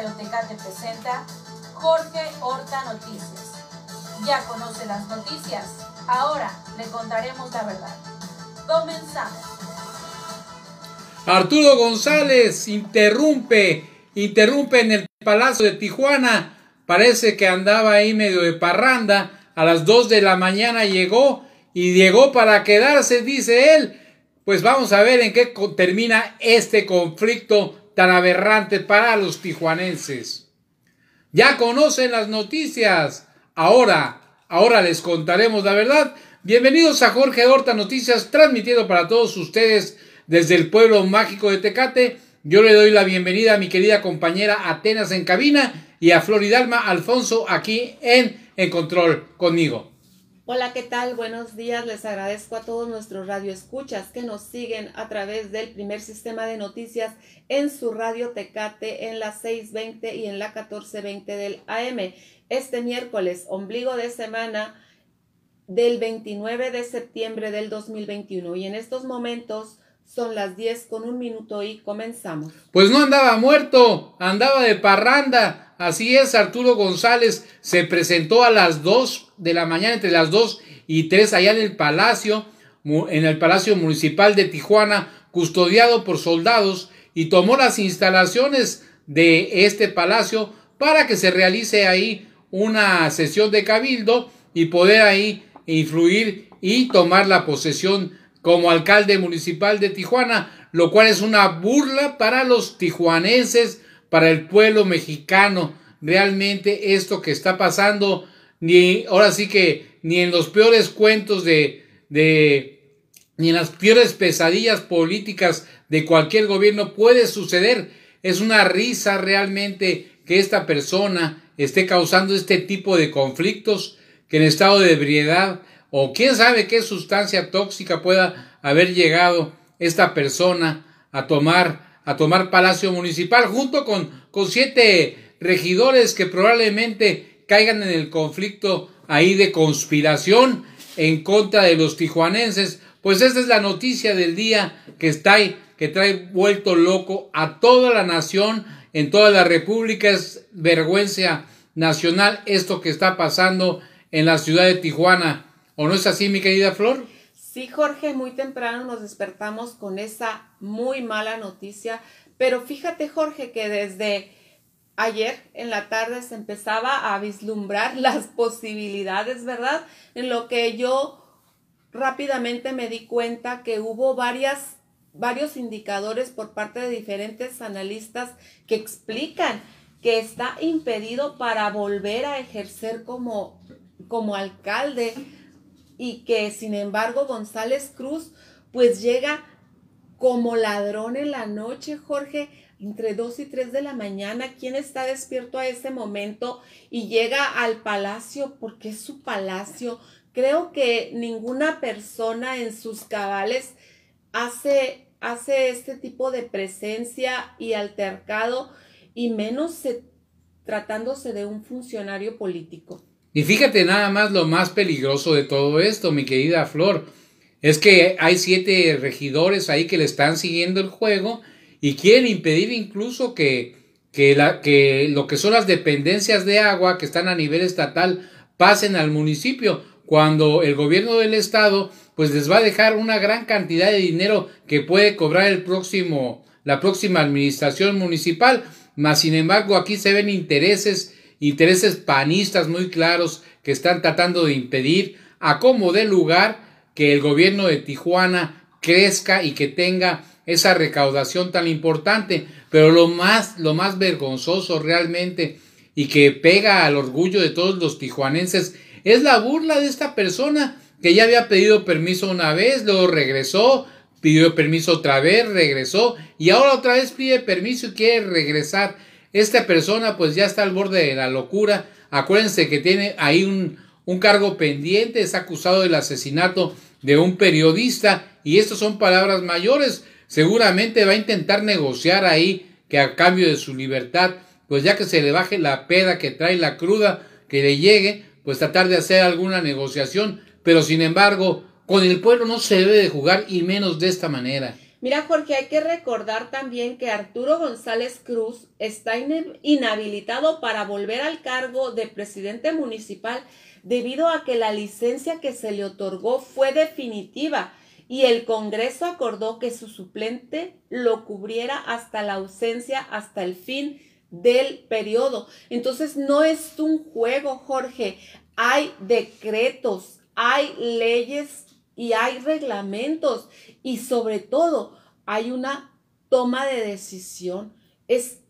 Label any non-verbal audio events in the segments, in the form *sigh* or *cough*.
Radio Tecate presenta Jorge Horta Noticias. Ya conoce las noticias, ahora le contaremos la verdad. Comenzamos. Arturo González interrumpe, interrumpe en el Palacio de Tijuana. Parece que andaba ahí medio de parranda. A las 2 de la mañana llegó y llegó para quedarse, dice él. Pues vamos a ver en qué termina este conflicto tan aberrante para los tijuanenses. Ya conocen las noticias. Ahora, ahora les contaremos la verdad. Bienvenidos a Jorge Horta Noticias, transmitiendo para todos ustedes desde el pueblo mágico de Tecate. Yo le doy la bienvenida a mi querida compañera Atenas en cabina y a Floridalma Alfonso aquí en En Control conmigo. Hola, ¿qué tal? Buenos días. Les agradezco a todos nuestros radioescuchas que nos siguen a través del primer sistema de noticias en su radio Tecate en la 620 y en la 1420 del AM. Este miércoles, ombligo de semana del 29 de septiembre del 2021. Y en estos momentos son las 10 con un minuto y comenzamos. Pues no andaba muerto, andaba de parranda Así es, Arturo González se presentó a las 2 de la mañana, entre las 2 y 3, allá en el Palacio, en el Palacio Municipal de Tijuana, custodiado por soldados, y tomó las instalaciones de este palacio para que se realice ahí una sesión de cabildo y poder ahí influir y tomar la posesión como alcalde municipal de Tijuana, lo cual es una burla para los tijuanenses, para el pueblo mexicano. Realmente esto que está pasando, ni ahora sí que ni en los peores cuentos de, de ni en las peores pesadillas políticas de cualquier gobierno puede suceder. Es una risa realmente que esta persona esté causando este tipo de conflictos, que en estado de ebriedad o quién sabe qué sustancia tóxica pueda haber llegado esta persona a tomar a tomar Palacio Municipal junto con, con siete regidores que probablemente caigan en el conflicto ahí de conspiración en contra de los tijuanenses. Pues esta es la noticia del día que está ahí, que trae vuelto loco a toda la nación, en toda la república. Es vergüenza nacional esto que está pasando en la ciudad de Tijuana. ¿O no es así, mi querida Flor? Sí, Jorge, muy temprano nos despertamos con esa muy mala noticia, pero fíjate, Jorge, que desde ayer en la tarde se empezaba a vislumbrar *laughs* las posibilidades, ¿verdad? En lo que yo rápidamente me di cuenta que hubo varias varios indicadores por parte de diferentes analistas que explican que está impedido para volver a ejercer como, como alcalde y que sin embargo González Cruz pues llega como ladrón en la noche, Jorge, entre 2 y 3 de la mañana. ¿Quién está despierto a ese momento y llega al palacio porque es su palacio? Creo que ninguna persona en sus cabales hace, hace este tipo de presencia y altercado y menos tratándose de un funcionario político. Y fíjate nada más lo más peligroso de todo esto, mi querida Flor, es que hay siete regidores ahí que le están siguiendo el juego y quieren impedir incluso que, que, la, que lo que son las dependencias de agua que están a nivel estatal pasen al municipio, cuando el gobierno del estado pues les va a dejar una gran cantidad de dinero que puede cobrar el próximo, la próxima administración municipal, mas sin embargo aquí se ven intereses intereses panistas muy claros que están tratando de impedir a como de lugar que el gobierno de Tijuana crezca y que tenga esa recaudación tan importante. Pero lo más, lo más vergonzoso realmente y que pega al orgullo de todos los tijuanenses es la burla de esta persona que ya había pedido permiso una vez, luego regresó, pidió permiso otra vez, regresó y ahora otra vez pide permiso y quiere regresar. Esta persona pues ya está al borde de la locura. Acuérdense que tiene ahí un, un cargo pendiente, es acusado del asesinato de un periodista y estas son palabras mayores. Seguramente va a intentar negociar ahí que a cambio de su libertad, pues ya que se le baje la peda que trae la cruda, que le llegue, pues tratar de hacer alguna negociación. Pero sin embargo, con el pueblo no se debe de jugar y menos de esta manera. Mira, Jorge, hay que recordar también que Arturo González Cruz está inhabilitado para volver al cargo de presidente municipal debido a que la licencia que se le otorgó fue definitiva y el Congreso acordó que su suplente lo cubriera hasta la ausencia, hasta el fin del periodo. Entonces no es un juego, Jorge. Hay decretos, hay leyes y hay reglamentos y sobre todo hay una toma de decisión. Es,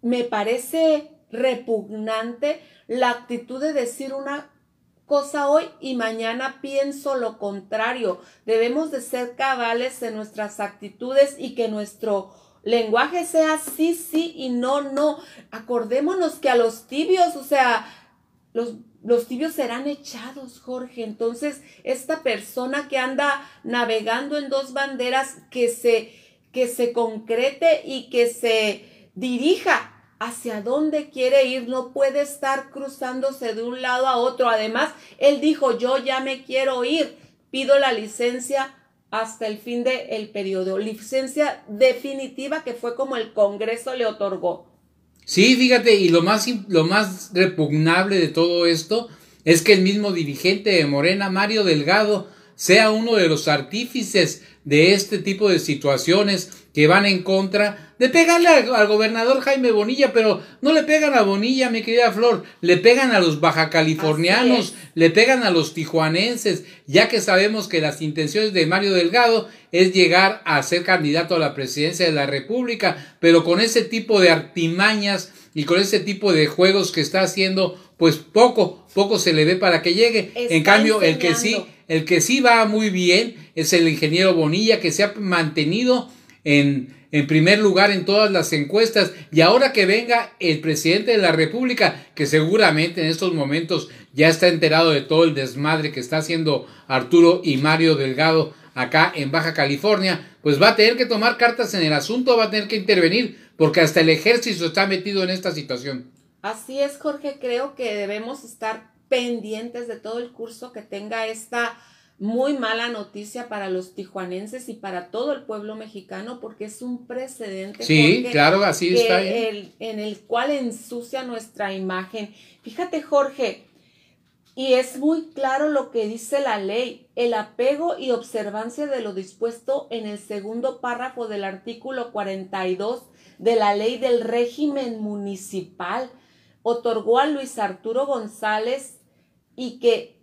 me parece repugnante la actitud de decir una cosa hoy y mañana pienso lo contrario. Debemos de ser cabales en nuestras actitudes y que nuestro lenguaje sea sí, sí y no, no. Acordémonos que a los tibios, o sea, los los tibios serán echados, Jorge. Entonces, esta persona que anda navegando en dos banderas, que se, que se concrete y que se dirija hacia dónde quiere ir, no puede estar cruzándose de un lado a otro. Además, él dijo, yo ya me quiero ir, pido la licencia hasta el fin del periodo, licencia definitiva que fue como el Congreso le otorgó. Sí, fíjate, y lo más, lo más repugnable de todo esto es que el mismo dirigente de Morena, Mario Delgado, sea uno de los artífices de este tipo de situaciones que van en contra de pegarle al, gobernador Jaime Bonilla, pero no le pegan a Bonilla, mi querida Flor, le pegan a los bajacalifornianos, le pegan a los tijuanenses, ya que sabemos que las intenciones de Mario Delgado es llegar a ser candidato a la presidencia de la República, pero con ese tipo de artimañas y con ese tipo de juegos que está haciendo, pues poco, poco se le ve para que llegue. en cambio, el que sí, el que sí va muy bien es el ingeniero Bonilla, que se ha mantenido en, primer lugar en todas las encuestas. Y ahora que venga el presidente de la República, que seguramente en estos momentos ya está enterado de todo el desmadre que está haciendo Arturo y Mario Delgado acá en Baja California, pues va a tener que tomar cartas en el asunto, va a tener que intervenir, porque hasta el ejército está metido en esta situación. Así es, Jorge, creo que debemos estar pendientes de todo el curso que tenga esta muy mala noticia para los tijuanenses y para todo el pueblo mexicano porque es un precedente. Sí, claro, así está. en el cual ensucia nuestra imagen. Fíjate, Jorge, y es muy claro lo que dice la ley, el apego y observancia de lo dispuesto en el segundo párrafo del artículo 42 de la ley del régimen municipal otorgó a Luis Arturo González y que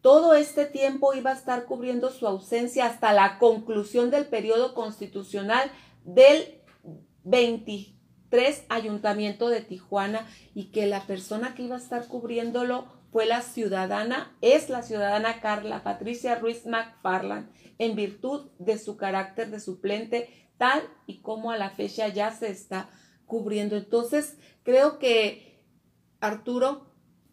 todo este tiempo iba a estar cubriendo su ausencia hasta la conclusión del periodo constitucional del 23 Ayuntamiento de Tijuana y que la persona que iba a estar cubriéndolo fue la ciudadana, es la ciudadana Carla Patricia Ruiz McFarland, en virtud de su carácter de suplente, tal y como a la fecha ya se está cubriendo. Entonces, creo que Arturo,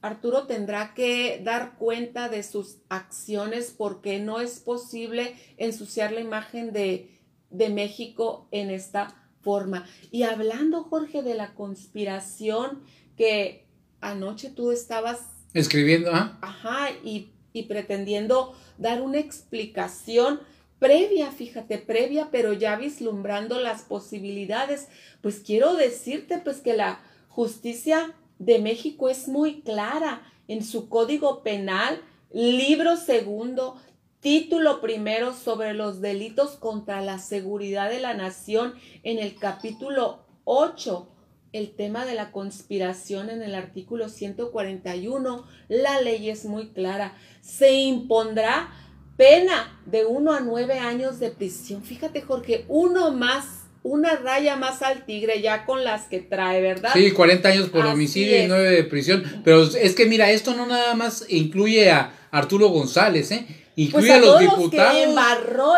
Arturo tendrá que dar cuenta de sus acciones porque no es posible ensuciar la imagen de, de México en esta forma. Y hablando, Jorge, de la conspiración que anoche tú estabas Escribiendo, ¿ah? Ajá, y, y pretendiendo dar una explicación previa, fíjate, previa, pero ya vislumbrando las posibilidades. Pues quiero decirte pues que la justicia de México es muy clara en su código penal, libro segundo, título primero sobre los delitos contra la seguridad de la nación en el capítulo 8 el tema de la conspiración en el artículo 141. La ley es muy clara. Se impondrá pena de uno a nueve años de prisión. Fíjate, Jorge, uno más, una raya más al tigre ya con las que trae, ¿verdad? Sí, 40 años por homicidio y nueve de prisión. Pero es que mira, esto no nada más incluye a Arturo González, ¿eh? Incluye pues a, los diputados,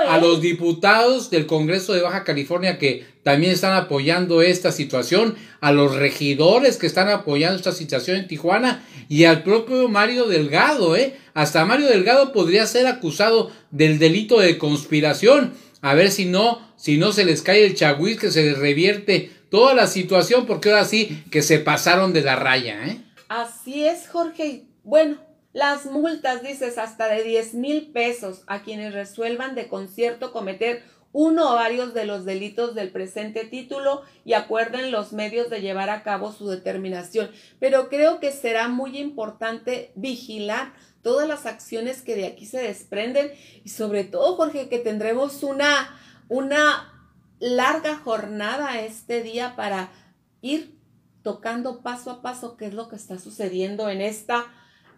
a los diputados del Congreso de Baja California que también están apoyando esta situación, a los regidores que están apoyando esta situación en Tijuana y al propio Mario Delgado, ¿eh? Hasta Mario Delgado podría ser acusado del delito de conspiración. A ver si no, si no se les cae el chagüiz, que se les revierte toda la situación, porque ahora sí que se pasaron de la raya, ¿eh? Así es, Jorge. Bueno, las multas, dices, hasta de 10 mil pesos a quienes resuelvan de concierto cometer uno o varios de los delitos del presente título y acuerden los medios de llevar a cabo su determinación. Pero creo que será muy importante vigilar todas las acciones que de aquí se desprenden y sobre todo, Jorge, que tendremos una, una larga jornada este día para ir tocando paso a paso qué es lo que está sucediendo en esta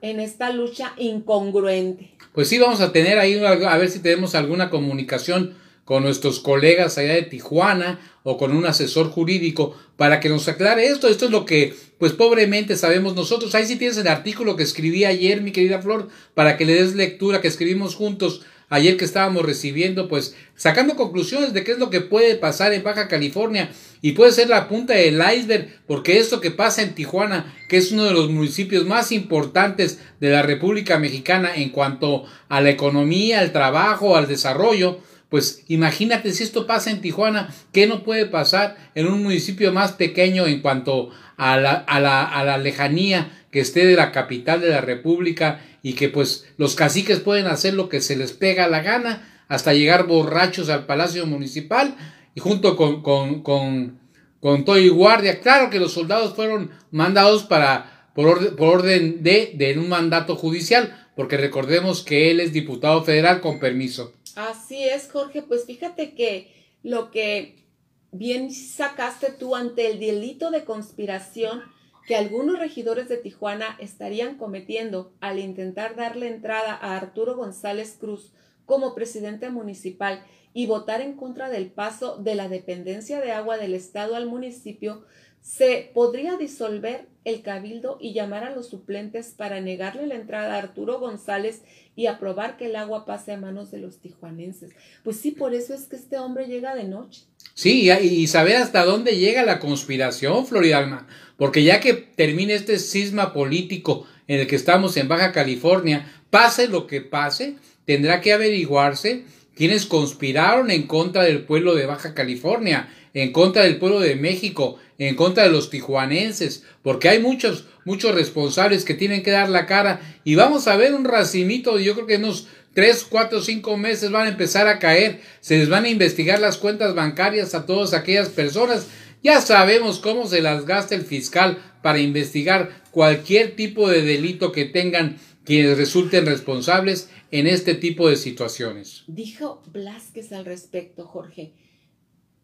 en esta lucha incongruente. Pues sí, vamos a tener ahí a ver si tenemos alguna comunicación con nuestros colegas allá de Tijuana o con un asesor jurídico para que nos aclare esto. Esto es lo que, pues pobremente sabemos nosotros. Ahí sí tienes el artículo que escribí ayer, mi querida Flor, para que le des lectura, que escribimos juntos ayer que estábamos recibiendo, pues sacando conclusiones de qué es lo que puede pasar en Baja California y puede ser la punta del iceberg, porque esto que pasa en Tijuana, que es uno de los municipios más importantes de la República Mexicana en cuanto a la economía, al trabajo, al desarrollo, pues imagínate si esto pasa en Tijuana, ¿qué no puede pasar en un municipio más pequeño en cuanto a la, a la, a la lejanía que esté de la capital de la República y que pues los caciques pueden hacer lo que se les pega la gana hasta llegar borrachos al Palacio Municipal y junto con, con, con, con todo y guardia. Claro que los soldados fueron mandados para, por, orden, por orden de, de un mandato judicial, porque recordemos que él es diputado federal con permiso. Así es, Jorge. Pues fíjate que lo que bien sacaste tú ante el delito de conspiración que algunos regidores de Tijuana estarían cometiendo al intentar darle entrada a Arturo González Cruz como presidente municipal y votar en contra del paso de la dependencia de agua del Estado al municipio, se podría disolver el cabildo y llamar a los suplentes para negarle la entrada a Arturo González y aprobar que el agua pase a manos de los tijuanenses. Pues sí, por eso es que este hombre llega de noche. Sí, y saber hasta dónde llega la conspiración, Floridalma, porque ya que termine este cisma político en el que estamos en Baja California, pase lo que pase, tendrá que averiguarse quienes conspiraron en contra del pueblo de Baja California, en contra del pueblo de México, en contra de los tijuanenses, porque hay muchos, muchos responsables que tienen que dar la cara y vamos a ver un racimito, yo creo que unos tres, cuatro, cinco meses van a empezar a caer, se les van a investigar las cuentas bancarias a todas aquellas personas, ya sabemos cómo se las gasta el fiscal para investigar cualquier tipo de delito que tengan quienes resulten responsables en este tipo de situaciones. Dijo Blasquez al respecto, Jorge.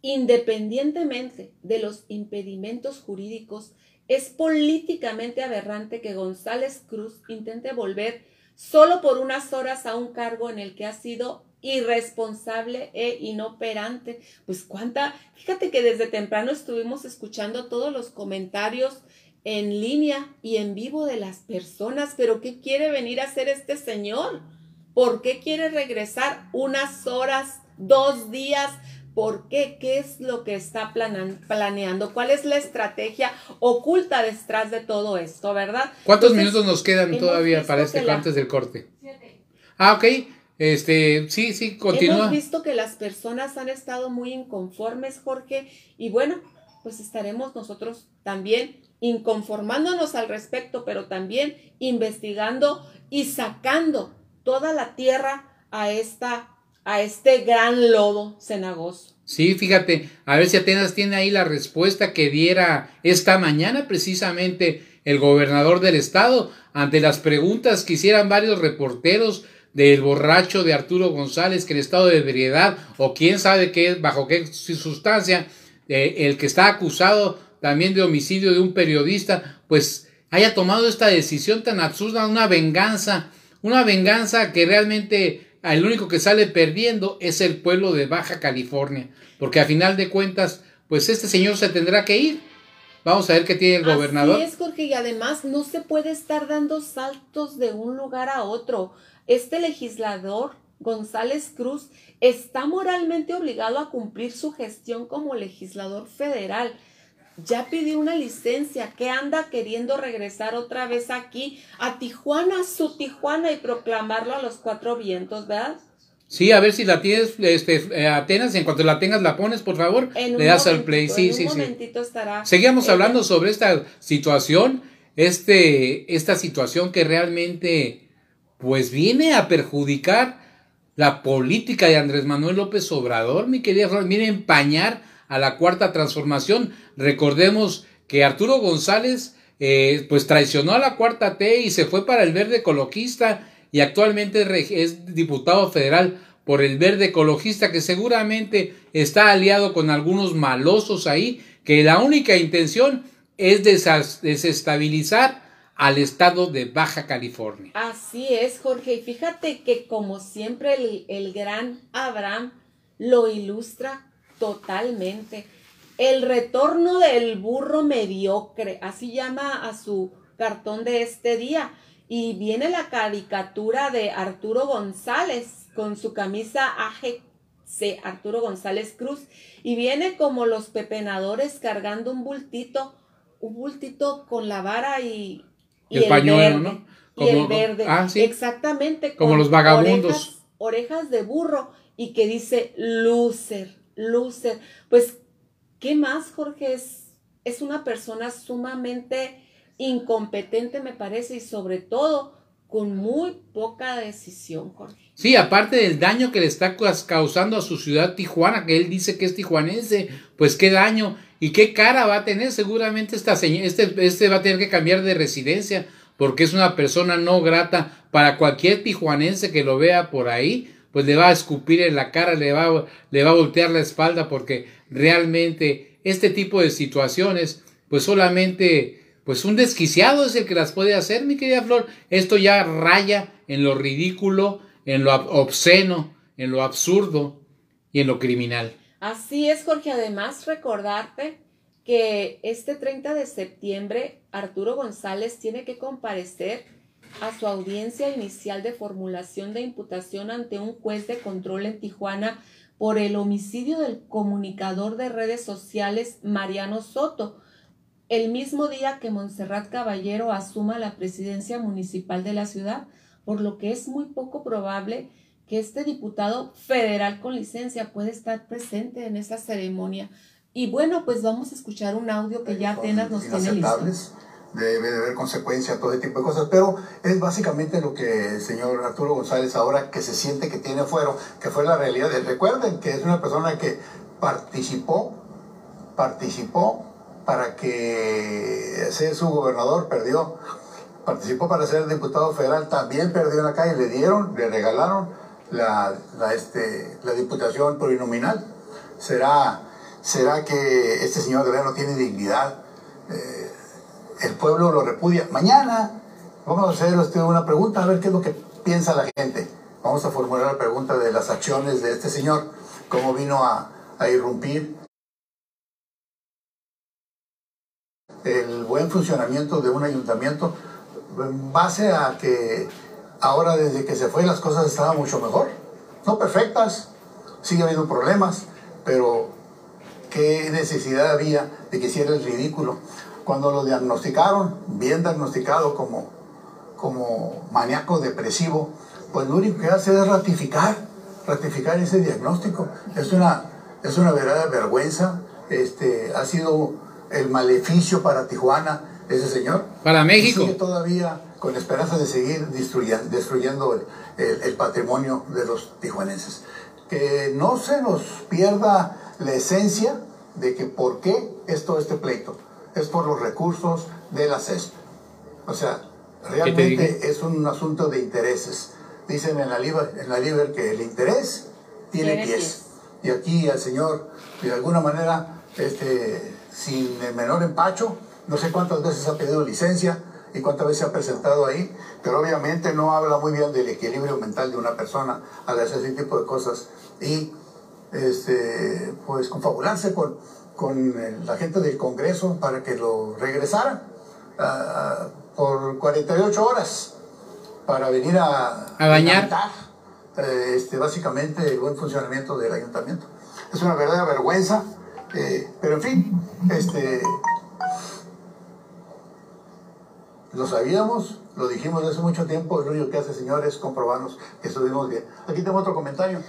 Independientemente de los impedimentos jurídicos, es políticamente aberrante que González Cruz intente volver solo por unas horas a un cargo en el que ha sido irresponsable e inoperante. Pues cuánta, fíjate que desde temprano estuvimos escuchando todos los comentarios en línea y en vivo de las personas, pero ¿qué quiere venir a hacer este señor? ¿Por qué quiere regresar unas horas, dos días? ¿Por qué? ¿Qué es lo que está planeando? ¿Cuál es la estrategia oculta detrás de todo esto, verdad? ¿Cuántos minutos nos quedan todavía para este antes del corte? Siete. Ah, ok. Este, sí, sí, continúa. Hemos visto que las personas han estado muy inconformes, Jorge, y bueno, pues estaremos nosotros también inconformándonos al respecto, pero también investigando y sacando toda la tierra a esta a este gran lodo cenagoso. Sí, fíjate, a ver si Atenas tiene ahí la respuesta que diera esta mañana precisamente el gobernador del estado ante las preguntas que hicieran varios reporteros del borracho de Arturo González que en estado de ebriedad o quién sabe qué, bajo qué sustancia, eh, el que está acusado también de homicidio de un periodista, pues haya tomado esta decisión tan absurda, una venganza, una venganza que realmente el único que sale perdiendo es el pueblo de Baja California, porque a final de cuentas, pues este señor se tendrá que ir. Vamos a ver qué tiene el gobernador. Así es, Jorge, y además no se puede estar dando saltos de un lugar a otro. Este legislador, González Cruz, está moralmente obligado a cumplir su gestión como legislador federal ya pidió una licencia, que anda queriendo regresar otra vez aquí a Tijuana, su Tijuana y proclamarlo a los cuatro vientos, ¿verdad? Sí, a ver si la tienes, este, eh, Atenas, en cuanto la tengas la pones, por favor, le das al play. Sí, en sí, un momentito estará. Seguíamos hablando sobre esta situación, este, esta situación que realmente, pues viene a perjudicar la política de Andrés Manuel López Obrador, mi querida Flor, viene a empañar a la cuarta transformación. Recordemos que Arturo González eh, pues traicionó a la cuarta T y se fue para el verde ecologista y actualmente es diputado federal por el verde ecologista que seguramente está aliado con algunos malosos ahí que la única intención es desestabilizar al estado de Baja California. Así es, Jorge. Y fíjate que como siempre el, el gran Abraham lo ilustra totalmente. El retorno del burro mediocre, así llama a su cartón de este día. Y viene la caricatura de Arturo González con su camisa AGC, Arturo González Cruz. Y viene como los pepenadores cargando un bultito, un bultito con la vara y, el, pañuelo, ¿no? y el verde. Ah, sí. Exactamente. Como los vagabundos. Orejas, de burro y que dice loser, loser. Pues, ¿qué más, Jorge? Es, es una persona sumamente incompetente, me parece, y sobre todo con muy poca decisión, Jorge. Sí, aparte del daño que le está causando a su ciudad Tijuana, que él dice que es tijuanense, pues qué daño y qué cara va a tener. Seguramente esta este, este va a tener que cambiar de residencia porque es una persona no grata para cualquier tijuanense que lo vea por ahí, pues le va a escupir en la cara, le va, le va a voltear la espalda porque realmente este tipo de situaciones, pues solamente pues un desquiciado es el que las puede hacer, mi querida Flor. Esto ya raya en lo ridículo, en lo obsceno, en lo absurdo y en lo criminal. Así es, Jorge. Además, recordarte que este 30 de septiembre Arturo González tiene que comparecer a su audiencia inicial de formulación de imputación ante un juez de control en Tijuana por el homicidio del comunicador de redes sociales Mariano Soto el mismo día que Montserrat Caballero asuma la presidencia municipal de la ciudad, por lo que es muy poco probable que este diputado federal con licencia pueda estar presente en esta ceremonia. Y bueno, pues vamos a escuchar un audio que ya apenas nos tiene listo. Debe de haber consecuencia, todo ese tipo de cosas, pero es básicamente lo que el señor Arturo González ahora que se siente que tiene fuero, que fue la realidad. Recuerden que es una persona que participó, participó para que ser su gobernador, perdió. Participó para ser diputado federal, también perdió en la calle, le dieron, le regalaron la, la, este, la diputación plurinominal. ¿Será, ¿Será que este señor de verdad no tiene dignidad? Eh, el pueblo lo repudia. Mañana vamos a hacer usted una pregunta, a ver qué es lo que piensa la gente. Vamos a formular la pregunta de las acciones de este señor, cómo vino a, a irrumpir el buen funcionamiento de un ayuntamiento en base a que ahora desde que se fue las cosas estaban mucho mejor. No perfectas, sigue habiendo problemas, pero qué necesidad había de que hiciera el ridículo. Cuando lo diagnosticaron, bien diagnosticado como, como maníaco depresivo, pues lo único que hace es ratificar, ratificar ese diagnóstico. Es una, es una verdadera vergüenza. Este, ha sido el maleficio para Tijuana, ese señor. Para México. Sigue todavía con esperanza de seguir destruyendo, destruyendo el, patrimonio de los tijuanenses. Que no se nos pierda la esencia de que por qué es todo este pleito. Es por los recursos de la CESP. O sea, realmente es un asunto de intereses. Dicen en la Liber, en la Liber que el interés tiene, pies. pies. Y aquí el señor, de alguna manera, este, sin el menor empacho. No sé cuántas veces ha pedido licencia y cuántas veces se ha presentado ahí, pero obviamente no habla muy bien del equilibrio mental de una persona al hacer ese tipo de cosas y este, pues confabularse con, con la gente del Congreso para que lo regresaran uh, por 48 horas para venir a, a bañar eh, este, básicamente el buen funcionamiento del ayuntamiento. Es una verdadera vergüenza eh, pero en fin, este, lo sabíamos, lo dijimos hace mucho tiempo, lo único que hace, señor, es comprobarnos que estuvimos bien. Aquí tengo otro comentario.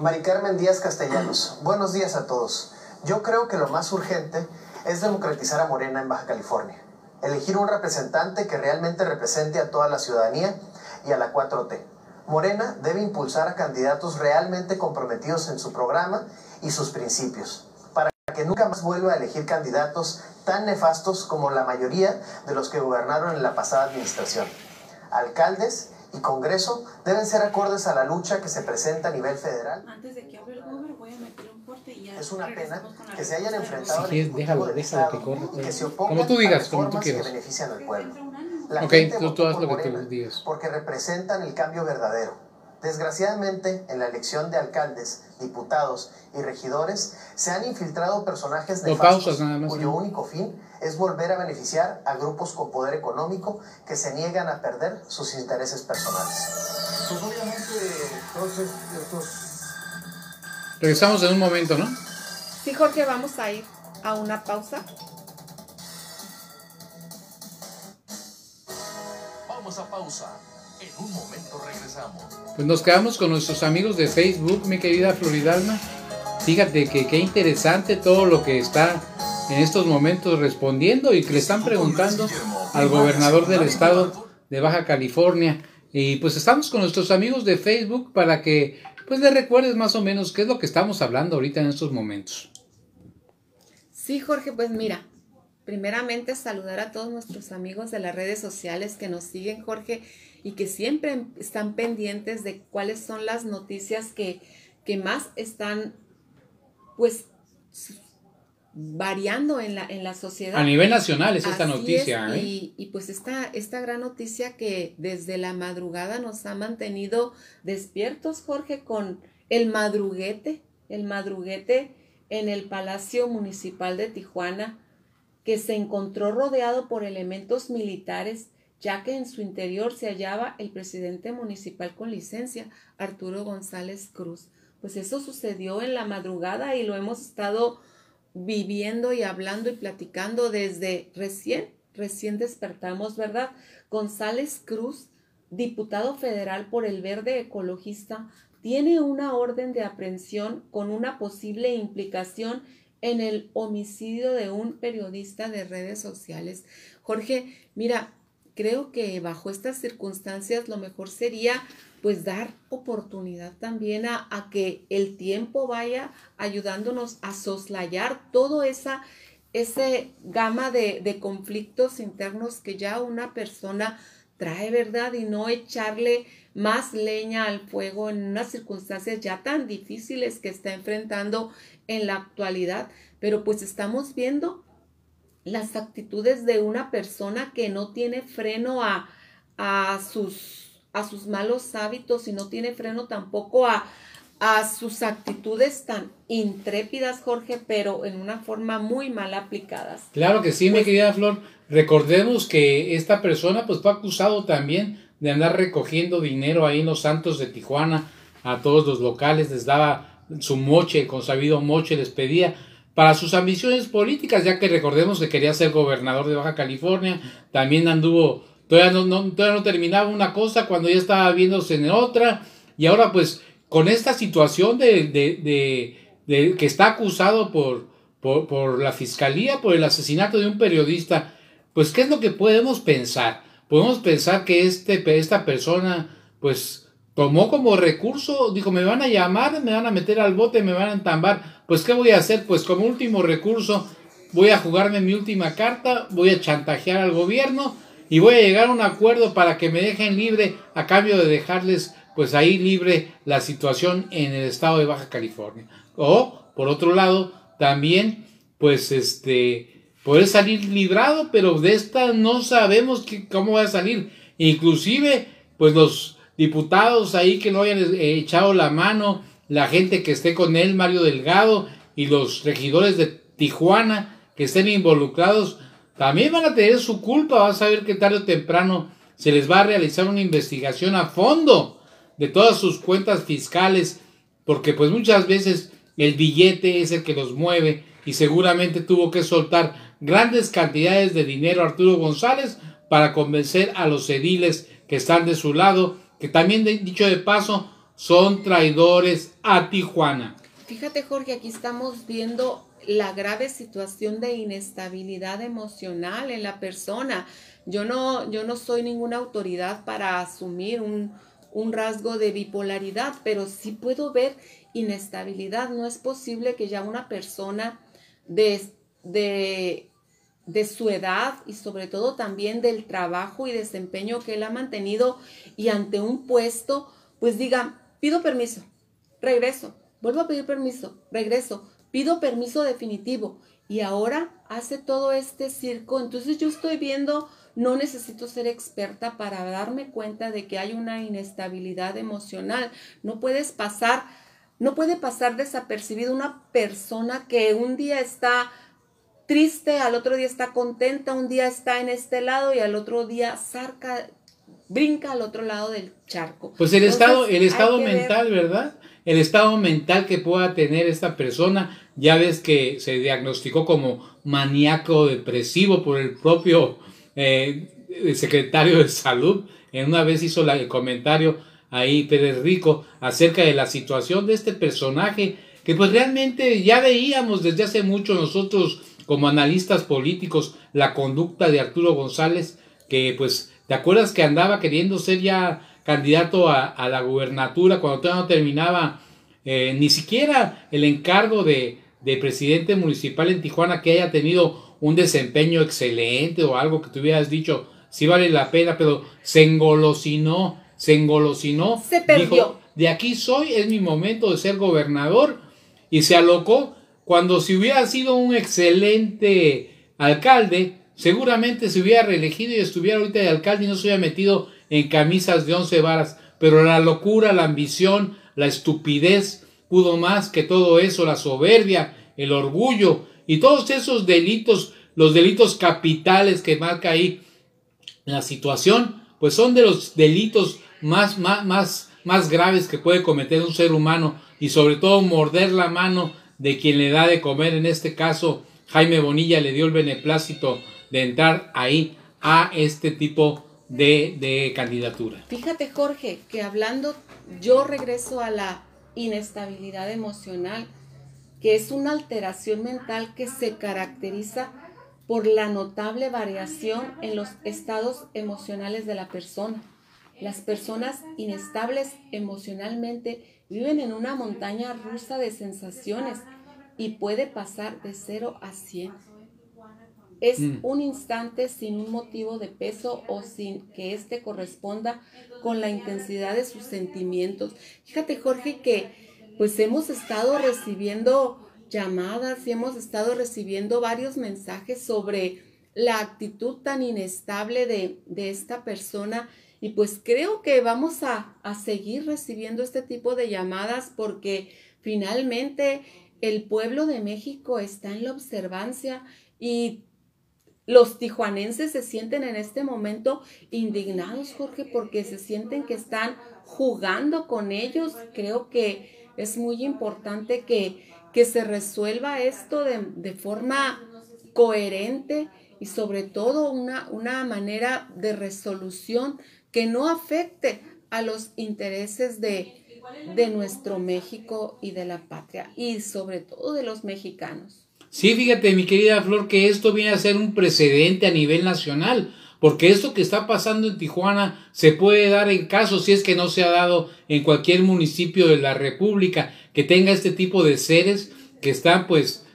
Mari Carmen Díaz Castellanos, buenos días a todos. Yo creo que lo más urgente es democratizar a Morena en Baja California. Elegir un representante que realmente represente a toda la ciudadanía y a la 4T. Morena debe impulsar a candidatos realmente comprometidos en su programa y sus principios, para que nunca más vuelva a elegir candidatos tan nefastos como la mayoría de los que gobernaron en la pasada administración. Alcaldes y Congreso deben ser acordes a la lucha que se presenta a nivel federal. Antes de que Es una pena que se hayan de enfrentado Si quieres, al déjalo, del déjalo que corra. y que se Como opongan tú digas, a como tú reformas que quieras. benefician al pueblo. La Ok, gente tú- tú haz lo que tú digas. Porque representan el cambio verdadero. Desgraciadamente, en la elección de alcaldes, diputados y regidores, se han infiltrado personajes más, cuyo ¿no? único fin es volver a beneficiar a grupos con poder económico que se niegan a perder sus intereses personales. Pues obviamente todos estos Regresamos en un momento, ¿no? Sí, Jorge, vamos a ir a una pausa. Vamos a pausa. En un momento regresamos. Pues nos quedamos con nuestros amigos de Facebook, mi querida Floridalma. Fíjate que qué interesante todo lo que está en estos momentos respondiendo y que le están preguntando al gobernador del estado de Baja California. Y pues estamos con nuestros amigos de Facebook para que pues le recuerdes más o menos qué es lo que estamos hablando ahorita en estos momentos. Sí, Jorge, pues mira, primeramente saludar a todos nuestros amigos de las redes sociales que nos siguen, Jorge, y que siempre están pendientes de cuáles son las noticias que, que más están, pues, variando en la, en la sociedad. A nivel nacional es esta noticia. es, ¿eh? y, y pues esta, esta gran noticia que desde la madrugada nos ha mantenido despiertos, Jorge, con el madruguete, el madruguete en el Palacio Municipal de Tijuana, que se encontró rodeado por elementos militares, ya que en su interior se hallaba el presidente municipal con licencia, Arturo González Cruz. Pues eso sucedió en la madrugada y lo hemos estado viviendo y hablando y platicando desde recién, recién despertamos, ¿verdad? González Cruz, diputado federal por el Verde Ecologista, tiene una orden de aprehensión con una posible implicación en el homicidio de un periodista de redes sociales. Jorge, mira, creo que bajo estas circunstancias lo mejor sería pues dar oportunidad también a, a, que el tiempo vaya ayudándonos a soslayar todo esa gama de, de conflictos internos que ya una persona trae, ¿verdad? Y no echarle más leña al fuego en unas circunstancias ya tan difíciles que está enfrentando en la actualidad. Pero pues estamos viendo las actitudes de una persona que no tiene freno a, a sus a sus malos hábitos y no tiene freno tampoco a, a sus actitudes tan intrépidas, Jorge, pero en una forma muy mal aplicadas. Claro que sí, mi querida Flor. Recordemos que esta persona pues fue acusado también de andar recogiendo dinero ahí en los Santos de Tijuana a todos los locales, les daba su moche, con sabido moche les pedía para sus ambiciones políticas, ya que recordemos que quería ser gobernador de Baja California, también anduvo Todavía no, todavía no terminaba una cosa cuando ya estaba viéndose en otra. Y ahora pues con esta situación de, de, de, de que está acusado por, por, por, la fiscalía por el asesinato de un periodista, pues ¿qué es lo que podemos pensar? Podemos pensar que este, esta persona pues tomó como recurso, dijo me van a llamar, me van a meter al bote, me van a entambar. Pues ¿qué voy a hacer? Pues como último recurso voy a jugarme mi última carta, voy a chantajear al gobierno y voy a llegar a un acuerdo para que me dejen libre a cambio de dejarles pues ahí libre la situación en el estado de Baja California. O por otro lado, también pues este poder salir librado, pero de esta no sabemos que, cómo va a salir. Inclusive pues los diputados ahí que no hayan eh, echado la mano, la gente que esté con él, Mario Delgado y los regidores de Tijuana que estén involucrados también van a tener su culpa, vas a ver que tarde o temprano se les va a realizar una investigación a fondo de todas sus cuentas fiscales, porque pues muchas veces el billete es el que los mueve y seguramente tuvo que soltar grandes cantidades de dinero Arturo González para convencer a los ediles que están de su lado, que también dicho de paso son traidores a Tijuana. Fíjate Jorge, aquí estamos viendo la grave situación de inestabilidad emocional en la persona. Yo no, yo no soy ninguna autoridad para asumir un, un rasgo de bipolaridad, pero sí puedo ver inestabilidad. No es posible que ya una persona de, de, de su edad y sobre todo también del trabajo y desempeño que él ha mantenido y ante un puesto, pues diga, pido permiso, regreso, vuelvo a pedir permiso, regreso, pido permiso definitivo y ahora hace todo este circo. Entonces yo estoy viendo, no necesito ser experta para darme cuenta de que hay una inestabilidad emocional. No puedes pasar, no puede pasar desapercibido una persona que un día está triste, al otro día está contenta, un día está en este lado y al otro día sarca, brinca al otro lado del charco. Pues el estado, el estado mental, ¿verdad? El estado mental que pueda tener esta persona, ya ves que se diagnosticó como maníaco depresivo por el propio eh, secretario de salud. En una vez hizo el comentario ahí Pérez Rico acerca de la situación de este personaje que pues realmente ya veíamos desde hace mucho nosotros como analistas políticos la conducta de Arturo González que pues ¿Te acuerdas que andaba queriendo ser ya candidato a, la gubernatura cuando todavía no terminaba eh, ni siquiera el encargo de, presidente municipal en Tijuana que haya tenido un desempeño excelente o algo que te hubieras dicho si vale la pena, pero se engolosinó, se engolosinó. Se perdió. de aquí soy, es mi momento de ser gobernador y se alocó cuando si hubiera sido un excelente alcalde, seguramente se hubiera reelegido y estuviera ahorita de alcalde y no se hubiera metido en camisas de once varas. Pero la locura, la ambición, la estupidez pudo más que todo eso, la soberbia, el orgullo y todos esos delitos, los delitos capitales que marca ahí la situación, pues son de los delitos más, más, más, más graves que puede cometer un ser humano y sobre todo morder la mano de quien le da de comer, en este caso Jaime Bonilla le dio el beneplácito de entrar ahí a este tipo de, de candidatura. Fíjate Jorge, que hablando, yo regreso a la inestabilidad emocional, que es una alteración mental que se caracteriza por la notable variación en los estados emocionales de la persona. Las personas inestables emocionalmente viven en una montaña rusa de sensaciones y puede pasar de 0 a 100 es mm. un instante sin un motivo de peso o sin que éste corresponda con la intensidad de sus sentimientos. Fíjate, Jorge, que pues hemos estado recibiendo llamadas y hemos estado recibiendo varios mensajes sobre la actitud tan inestable de, de esta persona. Y pues creo que vamos a, a seguir recibiendo este tipo de llamadas porque finalmente el pueblo de México está en la observancia y los tijuanenses se sienten en este momento indignados, Jorge, porque se sienten que están jugando con ellos. Creo que es muy importante que, que se resuelva esto de, de, forma coherente y sobre todo una, una manera de resolución que no afecte a los intereses de, de nuestro México y de la patria y sobre todo de los mexicanos. Sí, fíjate, mi querida Flor, que esto viene a ser un precedente a nivel nacional, porque esto que está pasando en Tijuana se puede dar en caso, si es que no se ha dado en cualquier municipio de la República, que tenga este tipo de seres que están pues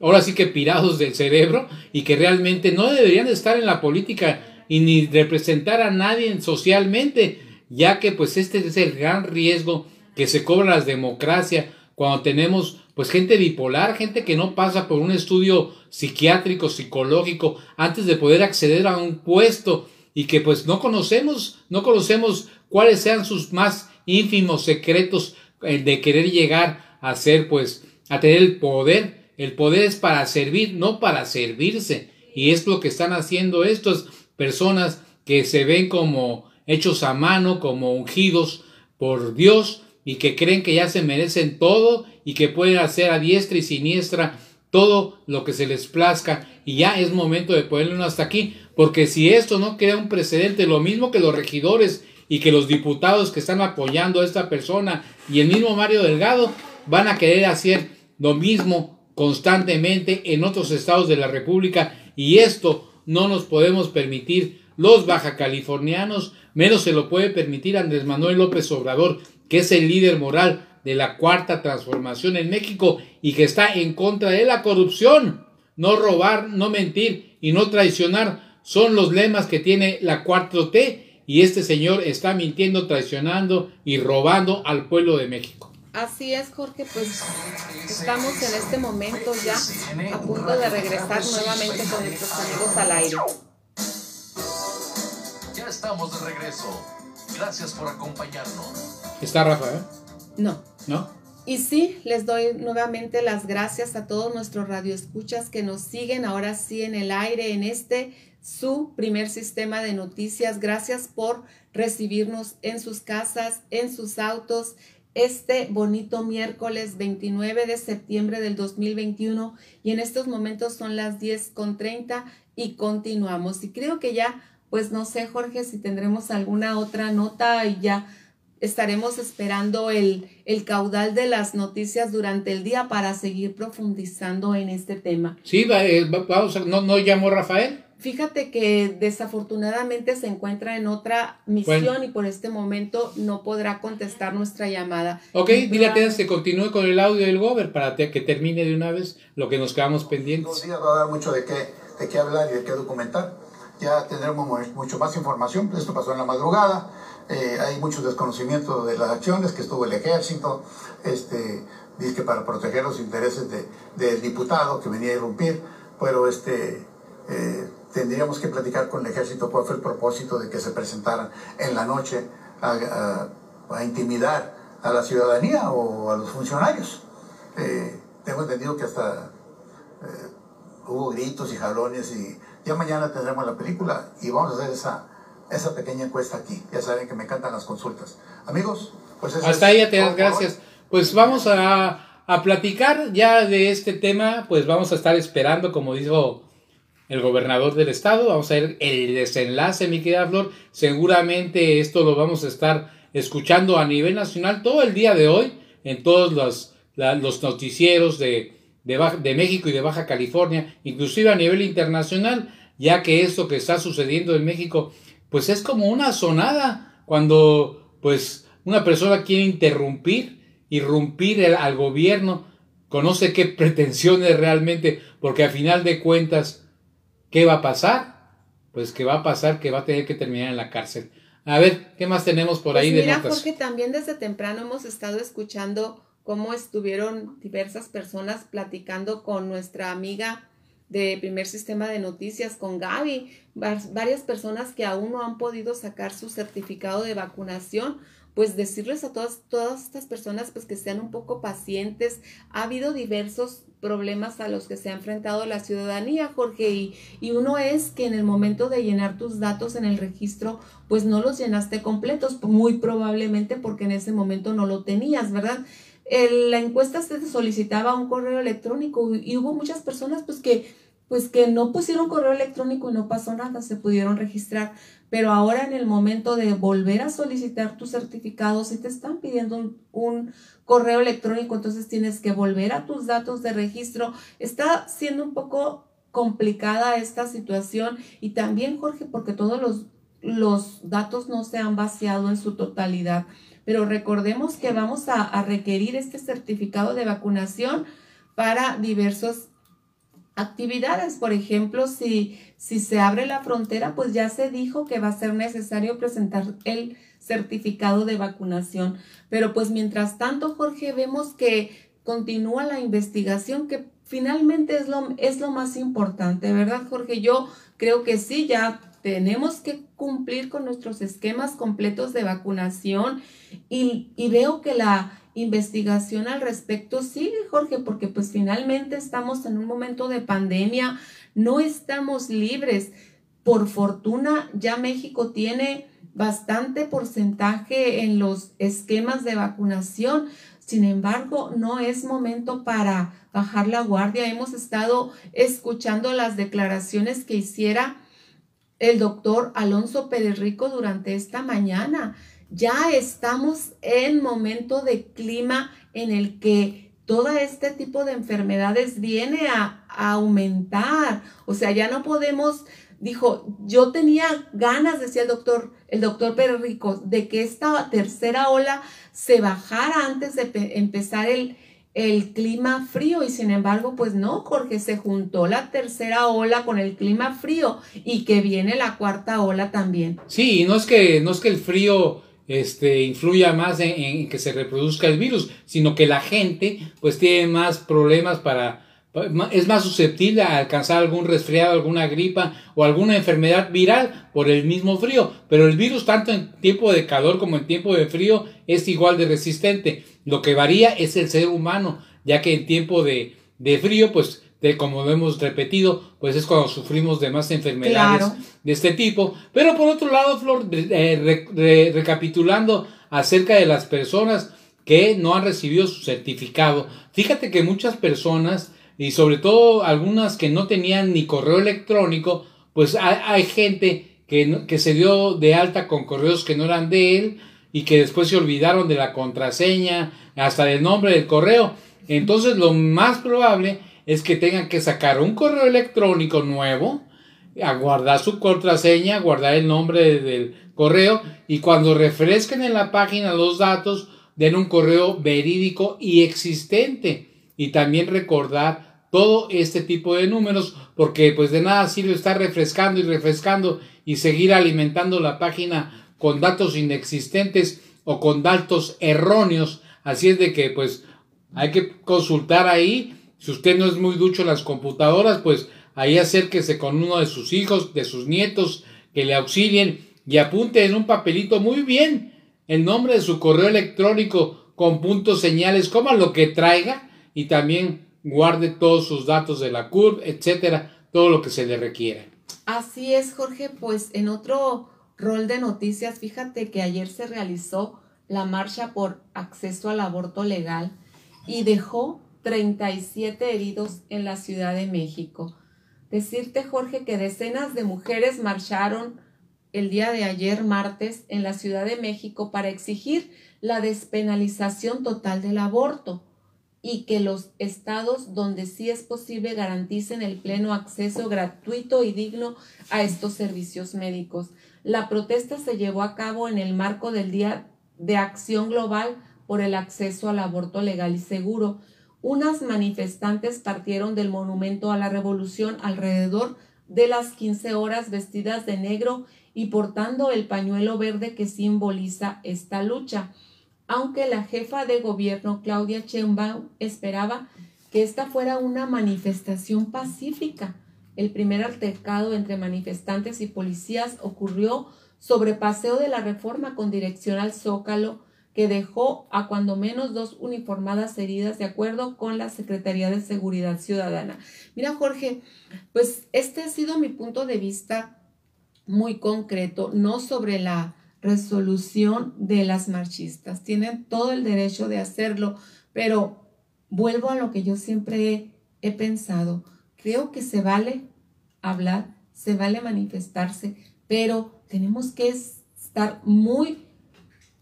ahora sí que pirados del cerebro y que realmente no deberían estar en la política y ni representar a nadie socialmente, ya que pues este es el gran riesgo que se cobra las democracias cuando tenemos pues gente bipolar, gente que no pasa por un estudio psiquiátrico, psicológico, antes de poder acceder a un puesto y que pues no conocemos, no conocemos cuáles sean sus más ínfimos secretos eh, de querer llegar a ser pues a tener el poder. El poder es para servir, no para servirse. Y es lo que están haciendo estas personas que se ven como hechos a mano, como ungidos por Dios y que creen que ya se merecen todo y que pueden hacer a diestra y siniestra todo lo que se les plazca. Y ya es momento de ponerlo hasta aquí, porque si esto no crea un precedente, lo mismo que los regidores y que los diputados que están apoyando a esta persona y el mismo Mario Delgado van a querer hacer lo mismo constantemente en otros estados de la República. Y esto no nos podemos permitir. Los baja californianos, menos se lo puede permitir Andrés Manuel López Obrador, que es el líder moral de la cuarta transformación en México y que está en contra de la corrupción. No robar, no mentir y no traicionar son los lemas que tiene la 4T y este señor está mintiendo, traicionando y robando al pueblo de México. Así es, Jorge, pues estamos en este momento ya a punto de regresar nuevamente con nuestros amigos al aire. Ya estamos de regreso. Gracias por acompañarnos. ¿Está Rafa, eh? No. ¿No? Y sí, les doy nuevamente las gracias a todos nuestros radioescuchas que nos siguen ahora sí en el aire en este su primer sistema de noticias. Gracias por recibirnos en sus casas, en sus autos, este bonito miércoles 29 de septiembre del 2021 y en estos momentos son las 10 con 30 y continuamos. Y creo que ya, pues no sé Jorge, si tendremos alguna otra nota y ya estaremos esperando el, el caudal de las noticias durante el día para seguir profundizando en este tema. Sí, eh, vamos, ¿no, ¿no llamó Rafael? Fíjate que desafortunadamente se encuentra en otra misión y por este momento no podrá contestar nuestra llamada. Ok, dile a que continúe con el audio del Gober para que termine de una vez lo que nos quedamos pendientes. Dos días va a dar mucho de qué, de qué hablar y de qué documentar. Ya tendremos mucho más información. Esto pasó en la madrugada. Eh, hay mucho desconocimiento de las acciones que estuvo el ejército, este, dice que para proteger los intereses de, del diputado que venía a irrumpir, pero este... Eh, tendríamos que platicar con el ejército cuál fue el propósito de que se presentaran en la noche a, intimidar a la ciudadanía o a los funcionarios. Eh, tengo entendido que hasta hubo gritos y jalones y ya mañana tendremos la película y vamos a hacer esa, esa pequeña encuesta aquí. Ya saben que me encantan las consultas. Amigos, pues eso Hasta ahí ya te das gracias. Pues vamos a, a platicar ya de este tema, pues vamos a estar esperando, como dijo el gobernador del estado. Vamos a ver el desenlace, mi querida Flor. Seguramente esto lo vamos a estar escuchando a nivel nacional todo el día de hoy en todos los, los noticieros de, de, México y de Baja California, inclusive a nivel internacional, ya que esto que está sucediendo en México, pues es como una sonada cuando pues una persona quiere interrumpir, irrumpir al gobierno, conoce qué *laughs* pretensiones realmente, porque a final de cuentas ¿Qué va a pasar? Pues que va a pasar que va a tener que terminar en la cárcel. A ver, ¿qué más tenemos por pues ahí mira, de notas? Porque también desde temprano hemos estado escuchando cómo estuvieron diversas personas platicando con nuestra amiga de primer sistema de noticias, con Gaby, varias personas que aún no han podido sacar su certificado de vacunación pues decirles a todas, todas estas personas pues que sean un poco pacientes. Ha habido diversos problemas a los que se ha enfrentado la ciudadanía, Jorge, y, y uno es que en el momento de llenar tus datos en el registro, pues no los llenaste completos, muy probablemente porque en ese momento no lo tenías, ¿verdad? La encuesta se solicitaba un correo electrónico y hubo muchas personas pues que pues que no pusieron correo electrónico y no pasó nada, se pudieron registrar. Pero ahora en el momento de volver a solicitar tu certificado, si te están pidiendo un, correo electrónico, entonces tienes que volver a tus datos de registro. Está siendo un poco complicada esta situación y también, Jorge, porque todos los, los datos no se han vaciado en su totalidad. Pero recordemos que vamos a, requerir este certificado de vacunación para diversos actividades. Por ejemplo, si, si se abre la frontera, pues ya se dijo que va a ser necesario presentar el certificado de vacunación. Pero pues mientras tanto, Jorge, vemos que continúa la investigación que finalmente es lo, es lo más importante, ¿verdad, Jorge? Yo creo que sí, ya tenemos que cumplir con nuestros esquemas completos de vacunación y, y veo que la investigación al respecto sigue, Jorge, porque pues finalmente estamos en un momento de pandemia, no estamos libres. Por fortuna, ya México tiene bastante porcentaje en los esquemas de vacunación. Sin embargo, no es momento para bajar la guardia. Hemos estado escuchando las declaraciones que hiciera el doctor Alonso Pérez Rico durante esta mañana ya estamos en momento de clima en el que todo este tipo de enfermedades viene a, aumentar. O sea, ya no podemos dijo, yo tenía ganas, decía el doctor, el doctor Pérez Rico, de que esta tercera ola se bajara antes de empezar el, el clima frío y sin embargo, pues no, Jorge, se juntó la tercera ola con el clima frío y que viene la cuarta ola también. Sí, no es que, no es que el frío este, influya más en, en, que se reproduzca el virus, sino que la gente pues tiene más problemas para, es más susceptible a alcanzar algún resfriado, alguna gripa o alguna enfermedad viral por el mismo frío, pero el virus tanto en tiempo de calor como en tiempo de frío es igual de resistente. Lo que varía es el ser humano, ya que en tiempo de, de frío, pues de, como lo hemos repetido, pues es cuando sufrimos de más enfermedades de este tipo. Pero por otro lado, Flor, eh, recapitulando acerca de las personas que no han recibido su certificado, fíjate que muchas personas y sobre todo algunas que no tenían ni correo electrónico, pues hay, gente que, que, se dio de alta con correos que no eran de él y que después se olvidaron de la contraseña, hasta del nombre del correo. Entonces lo más probable es que tengan que sacar un correo electrónico nuevo, a guardar su contraseña, guardar el nombre del correo y cuando refresquen en la página los datos, den un correo verídico y existente y también recordar todo este tipo de números porque pues de nada sirve estar refrescando y refrescando y seguir alimentando la página con datos inexistentes o con datos erróneos. Así es de que pues hay que consultar ahí. Si usted no es muy ducho en las computadoras pues ahí acérquese con uno de sus hijos de sus nietos que le auxilien y apunte en un papelito muy bien el nombre de su correo electrónico con puntos señales como lo que traiga y también guarde todos sus datos de la CURP, etcétera, todo lo que se le requiera. Así es, Jorge, pues en otro rol de noticias, fíjate que ayer se realizó la marcha por acceso al aborto legal y dejó 37 heridos en la Ciudad de México. Decirte, Jorge, que decenas de mujeres marcharon el día de ayer, martes, en la Ciudad de México para exigir la despenalización total del aborto y que los estados donde sí es posible garanticen el pleno acceso gratuito y digno a estos servicios médicos. La protesta se llevó a cabo en el marco del Día de Acción Global por el acceso al aborto legal y seguro. Unas manifestantes partieron del Monumento a la Revolución alrededor de las 15 horas vestidas de negro y portando el pañuelo verde que simboliza esta lucha aunque la jefa de gobierno Claudia Sheinbaum esperaba que esta fuera una manifestación pacífica. El primer altercado entre manifestantes y policías ocurrió sobre Paseo de la Reforma con dirección al Zócalo, que dejó a cuando menos dos uniformadas heridas de acuerdo con la Secretaría de Seguridad Ciudadana. Mira, Jorge, pues este ha sido mi punto de vista muy concreto, no sobre la resolución de las marchistas. Tienen todo el derecho de hacerlo, pero vuelvo a lo que yo siempre he, pensado. Creo que se vale hablar, se vale manifestarse, pero tenemos que estar muy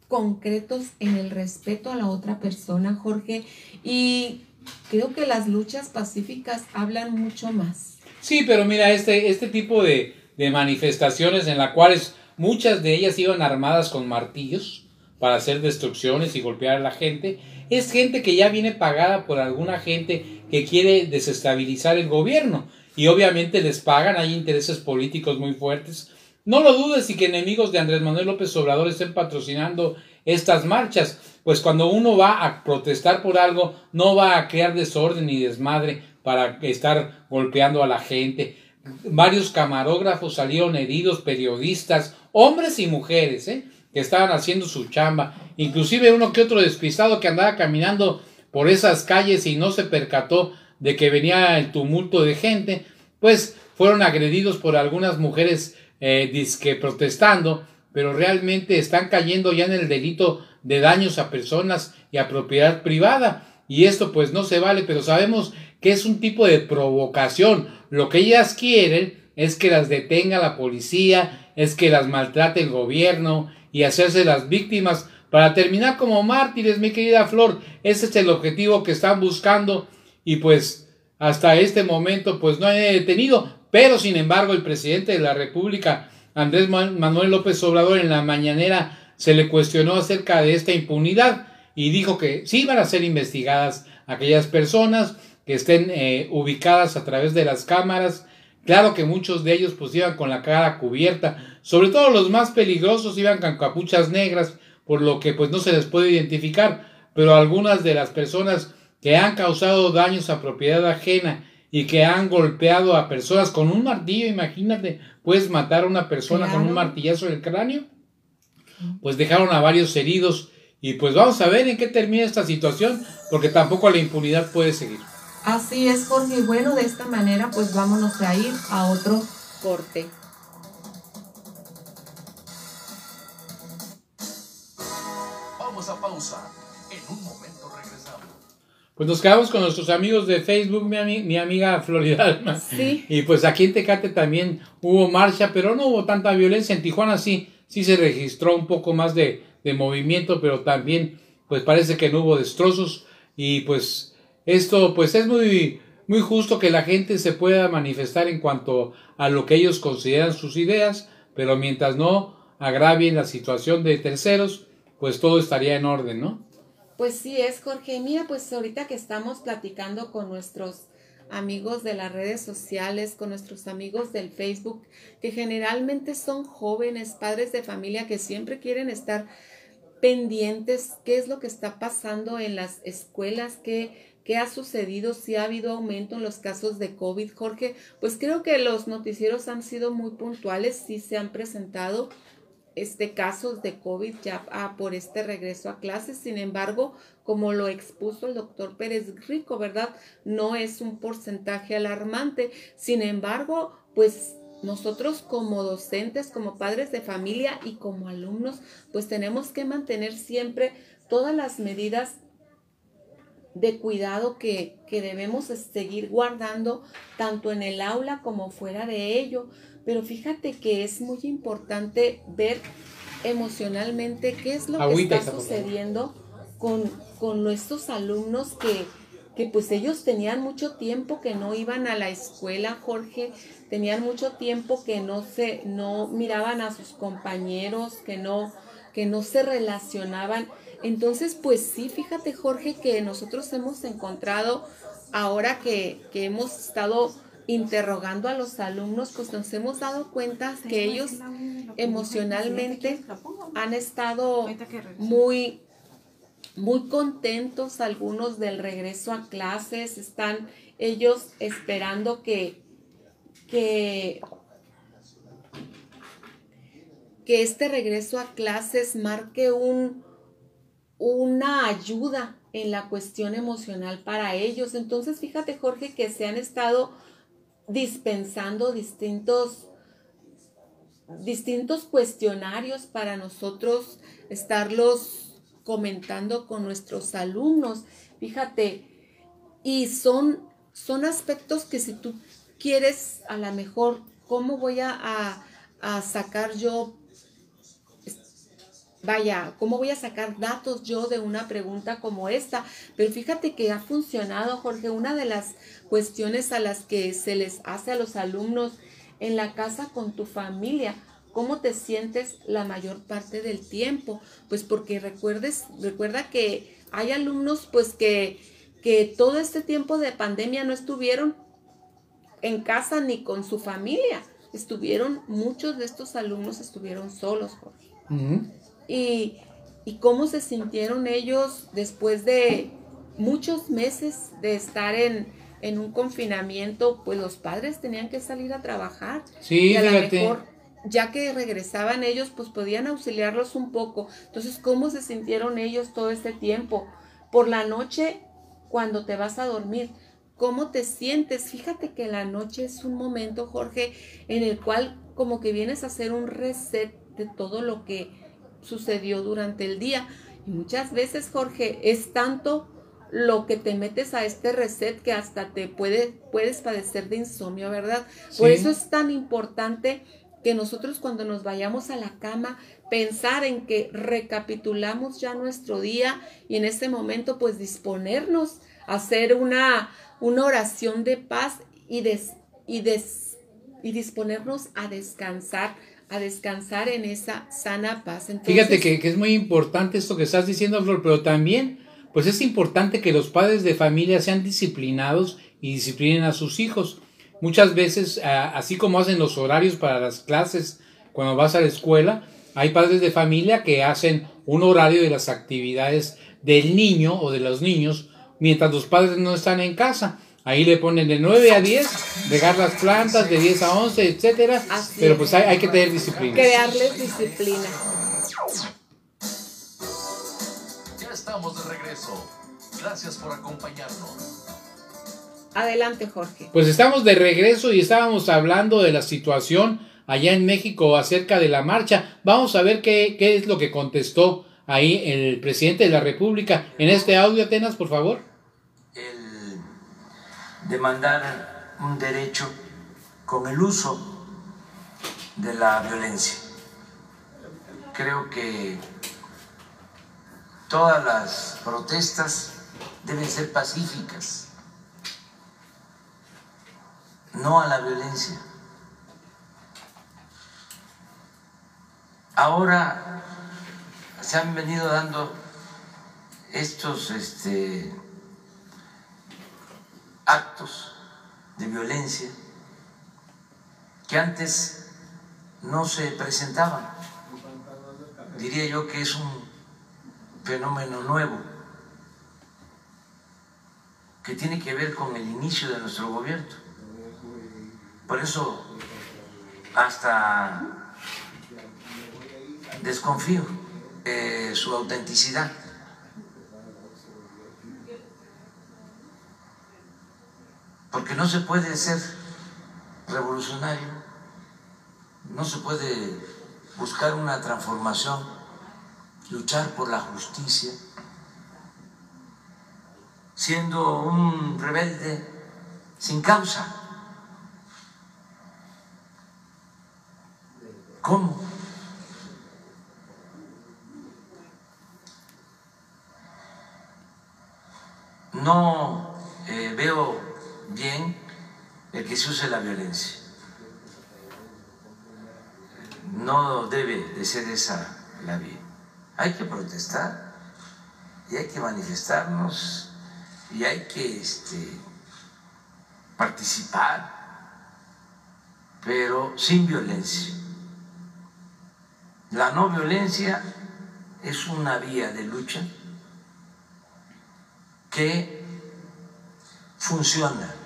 concretos en el respeto a la otra persona, Jorge, y creo que las luchas pacíficas hablan mucho más. Sí, pero mira, este, este tipo de, de manifestaciones en las cuales Muchas de ellas iban armadas con martillos para hacer destrucciones y golpear a la gente. Es gente que ya viene pagada por alguna gente que quiere desestabilizar el gobierno. Y obviamente les pagan, hay intereses políticos muy fuertes. No lo dudes y que enemigos de Andrés Manuel López Obrador estén patrocinando estas marchas, pues cuando uno va a protestar por algo, no va a crear desorden ni desmadre para estar golpeando a la gente. Varios camarógrafos salieron heridos, periodistas, hombres y mujeres, ¿eh? que estaban haciendo su chamba. Inclusive uno que otro despistado que andaba caminando por esas calles y no se percató de que venía el tumulto de gente, pues fueron agredidos por algunas mujeres eh, disque protestando, pero realmente están cayendo ya en el delito de daños a personas y a propiedad privada. Y esto pues no se vale, pero sabemos que es un tipo de provocación. Lo que ellas quieren es que las detenga la policía, es que las maltrate el gobierno y hacerse las víctimas para terminar como mártires, mi querida Flor. Ese es el objetivo que están buscando y pues hasta este momento pues no he detenido, Pero sin embargo, el presidente de la República, Andrés Manuel López Obrador, en la mañanera se le cuestionó acerca de esta impunidad y dijo que sí iban a ser investigadas aquellas personas que estén eh, ubicadas a través de las cámaras. Claro que muchos de ellos pues iban con la cara cubierta, sobre todo los más peligrosos iban con capuchas negras, por lo que pues no se les puede identificar, pero algunas de las personas que han causado daños a propiedad ajena y que han golpeado a personas con un martillo, imagínate, puedes matar a una persona con un martillazo en el cráneo, pues dejaron a varios heridos. Y pues vamos a ver en qué termina esta situación, porque tampoco la impunidad puede seguir. Así es, Jorge. Bueno, de esta manera, pues vámonos a ir a otro corte. Vamos a pausa. En un momento regresamos. Pues nos quedamos con nuestros amigos de Facebook, mi, mi amiga Florida Sí. Y pues aquí en Tecate también hubo marcha, pero no hubo tanta violencia. En Tijuana sí, sí se registró un poco más de, de movimiento, pero también pues parece que no hubo destrozos. Y pues esto pues es muy, muy justo que la gente se pueda manifestar en cuanto a lo que ellos consideran sus ideas, pero mientras no agravien la situación de terceros, pues todo estaría en orden, ¿no? Pues sí es, Jorge. Mira, pues ahorita que estamos platicando con nuestros amigos de las redes sociales, con nuestros amigos del Facebook, que generalmente son jóvenes, padres de familia que siempre quieren estar pendientes qué es lo que está pasando en las escuelas, qué ¿Qué ha sucedido? Si ha habido aumento en los casos de COVID, Jorge. Pues creo que los noticieros han sido muy puntuales, sí se han presentado este casos de COVID ya ah, por este regreso a clases. Sin embargo, como lo expuso el doctor Pérez Rico, ¿verdad? No es un porcentaje alarmante. Sin embargo, pues nosotros como docentes, como padres de familia y como alumnos, pues tenemos que mantener siempre todas las medidas de cuidado que, debemos seguir guardando tanto en el aula como fuera de ello. Pero fíjate que es muy importante ver emocionalmente qué es lo que está sucediendo con, con nuestros alumnos que, que pues ellos tenían mucho tiempo que no iban a la escuela, Jorge, tenían mucho tiempo que no se, no miraban a sus compañeros, que no, que no se relacionaban entonces, pues sí, fíjate Jorge que nosotros hemos encontrado, ahora que, hemos estado interrogando a los alumnos, pues nos hemos dado cuenta que ellos emocionalmente han estado muy, muy contentos, algunos del regreso a clases, están ellos esperando que, que, que este regreso a clases marque un, una ayuda en la cuestión emocional para ellos. Entonces, fíjate, Jorge, que se han estado dispensando distintos distintos cuestionarios para nosotros estarlos comentando con nuestros alumnos. Fíjate, y son, son aspectos que si tú quieres, a lo mejor, ¿cómo voy a, a sacar yo vaya, ¿cómo voy a sacar datos yo de una pregunta como esta? Pero fíjate que ha funcionado, Jorge, una de las cuestiones a las que se les hace a los alumnos en la casa con tu familia. ¿Cómo te sientes la mayor parte del tiempo? Pues porque recuerdes, recuerda que hay alumnos pues que, que todo este tiempo de pandemia no estuvieron en casa ni con su familia. Estuvieron, muchos de estos alumnos estuvieron solos, Jorge y, cómo se sintieron ellos después de muchos meses de estar en, un confinamiento, pues los padres tenían que salir a trabajar. Sí, y a lo mejor, ya que regresaban ellos, pues podían auxiliarlos un poco. Entonces, ¿cómo se sintieron ellos todo este tiempo? Por la noche, cuando te vas a dormir, ¿cómo te sientes? Fíjate que la noche es un momento, Jorge, en el cual como que vienes a hacer un reset de todo lo que sucedió durante el día. Y muchas veces, Jorge, es tanto lo que te metes a este reset que hasta te puede, puedes padecer de insomnio, ¿verdad? Por eso es tan importante que nosotros cuando nos vayamos a la cama pensar en que recapitulamos ya nuestro día y en ese momento pues disponernos a hacer una, una oración de paz y, des, y des, y disponernos a descansar, a descansar en esa sana paz. Fíjate que, que, es muy importante esto que estás diciendo, Flor, pero también, pues es importante que los padres de familia sean disciplinados y disciplinen a sus hijos. Muchas veces, así como hacen los horarios para las clases cuando vas a la escuela, hay padres de familia que hacen un horario de las actividades del niño o de los niños mientras los padres no están en casa. Ahí le ponen de 9 a 10, regar las plantas de 10 a 11, etcétera. Pero pues hay, hay, que tener disciplina. Crearles disciplina. Ya estamos de regreso. Gracias por acompañarnos. Adelante, Jorge. Pues estamos de regreso y estábamos hablando de la situación allá en México acerca de la marcha. Vamos a ver qué, qué es lo que contestó ahí el presidente de la República. En este audio, Atenas, por favor. Demandar un derecho con el uso de la violencia. Creo que todas las protestas deben ser pacíficas no a la violencia. Ahora se han venido dando estos este, actos de violencia que antes no se presentaban. Diría yo que es un fenómeno nuevo que tiene que ver con el inicio de nuestro gobierno. Por eso hasta desconfío de su autenticidad. Porque no se puede ser revolucionario, no se puede buscar una transformación, luchar por la justicia, siendo un rebelde sin causa. ¿Cómo? No eh, veo bien el que se use la violencia. No debe de ser esa la vía. Hay que protestar y hay que manifestarnos y hay que este, participar, pero sin violencia. La no violencia es una vía de lucha que funciona.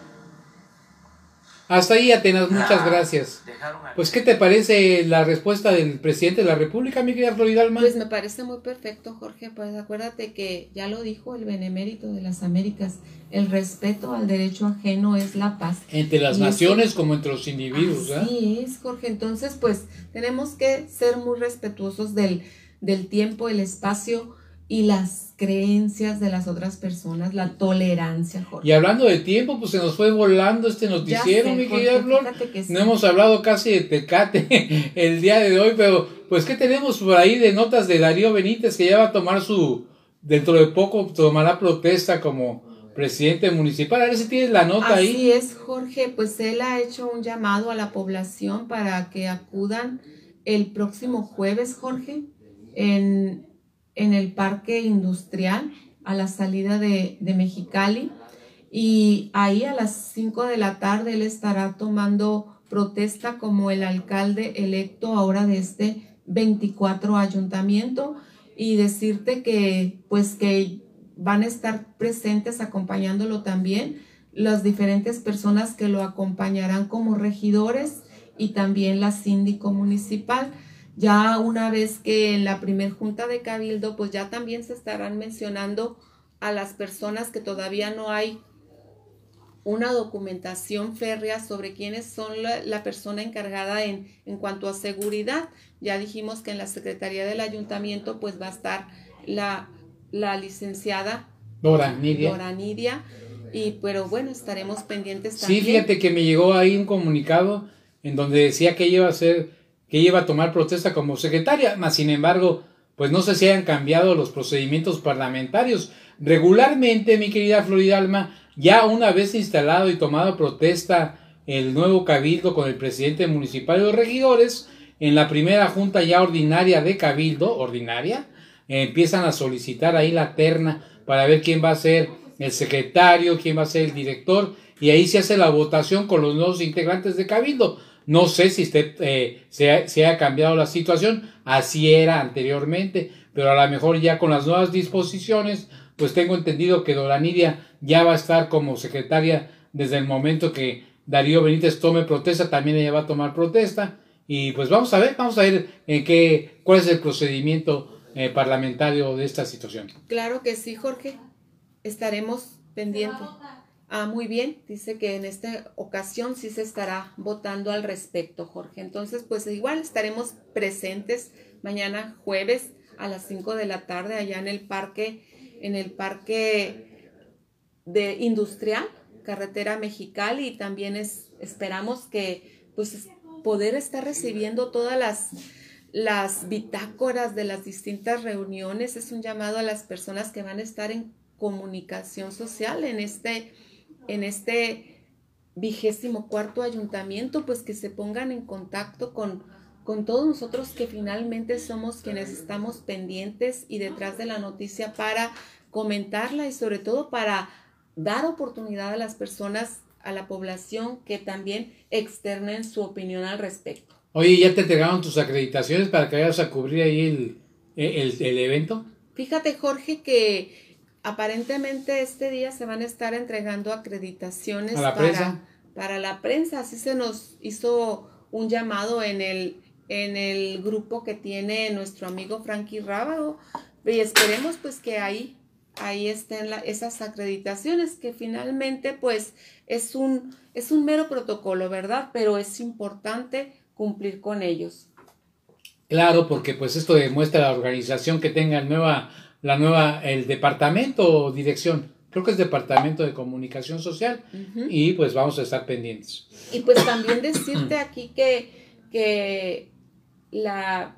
Hasta ahí, Atenas, muchas gracias. Pues, ¿qué te parece la respuesta del presidente de la República, mi querida Floridalma? Pues me parece muy perfecto, Jorge. Pues acuérdate que ya lo dijo el benemérito de las Américas, el respeto al derecho ajeno es la paz. Entre las naciones como entre los individuos, ¿verdad? Sí, es, Jorge. Entonces, pues tenemos que ser muy respetuosos del, del tiempo, el espacio y las creencias de las otras personas, la tolerancia, Jorge. Y hablando de tiempo, pues se nos fue volando este noticiero, sé, mi querida Flor. sí. No hemos hablado casi de Tecate *laughs* el día de hoy, pero pues ¿qué tenemos por ahí de notas de Darío Benítez que ya va a tomar su, dentro de poco tomará protesta como presidente municipal? A ver si tienes la nota Así ahí. es, Jorge, pues él ha hecho un llamado a la población para que acudan el próximo jueves, Jorge, en, en el parque industrial a la salida de, de Mexicali. Y ahí a las 5 de la tarde él estará tomando protesta como el alcalde electo ahora de este 24 ayuntamiento y decirte que pues que van a estar presentes acompañándolo también las diferentes personas que lo acompañarán como regidores y también la síndico municipal. Ya una vez que en la primer junta de cabildo, pues ya también se estarán mencionando a las personas que todavía no hay una documentación férrea sobre quiénes son la, la persona encargada en, en cuanto a seguridad. Ya dijimos que en la Secretaría del Ayuntamiento pues va a estar la, la licenciada Dora, Nidia. Dora Nidia, y pero bueno, estaremos pendientes Sí, también. fíjate que me llegó ahí un comunicado en donde decía que ella iba a ser, que ella iba a tomar protesta como secretaria, mas sin embargo, pues no sé si hayan cambiado los procedimientos parlamentarios. Regularmente, mi querida Floridalma, ya una vez instalado y tomado protesta el nuevo cabildo con el presidente municipal y los regidores. En la primera junta ya ordinaria de cabildo, ordinaria, empiezan a solicitar ahí la terna para ver quién va a ser el secretario, quién va a ser el director, y ahí se hace la votación con los nuevos integrantes de cabildo. No sé si usted, eh, se, ha, se ha cambiado la situación, así era anteriormente, pero a lo mejor ya con las nuevas disposiciones, pues tengo entendido que Doranidia ya va a estar como secretaria desde el momento que Darío Benítez tome protesta, también ella va a tomar protesta. Y pues vamos a ver, vamos a ver en qué, cuál es el procedimiento eh, parlamentario de esta situación. Claro que sí, Jorge. Estaremos pendientes. Ah, muy bien. Dice que en esta ocasión sí se estará votando al respecto, Jorge. Entonces, pues igual estaremos presentes mañana jueves a las 5 de la tarde allá en el parque, en el parque de industrial, carretera Mexicali, y también es, esperamos que pues poder estar recibiendo todas las las bitácoras de las distintas reuniones, es un llamado a las personas que van a estar en comunicación social en este, en este vigésimo cuarto ayuntamiento, pues que se pongan en contacto con, con todos nosotros que finalmente somos quienes estamos pendientes y detrás de la noticia para comentarla y sobre todo para dar oportunidad a las personas, a la población que también externen su opinión al respecto. Oye, ¿ya te entregaron tus acreditaciones para que vayas a cubrir ahí el, el, el evento? Fíjate, Jorge, que aparentemente este día se van a estar entregando acreditaciones ¿A la para, para la prensa. Así se nos hizo un llamado en el, en el grupo que tiene nuestro amigo Frankie Rábago. Y esperemos pues que ahí, ahí estén la- esas acreditaciones, que finalmente pues es un, es un mero protocolo, ¿verdad? Pero es importante cumplir con ellos. Claro, porque pues esto demuestra la organización que tenga nueva, la nueva, el departamento o dirección. Creo que es departamento de comunicación social y pues vamos a estar pendientes. Y pues también decirte aquí que, que la,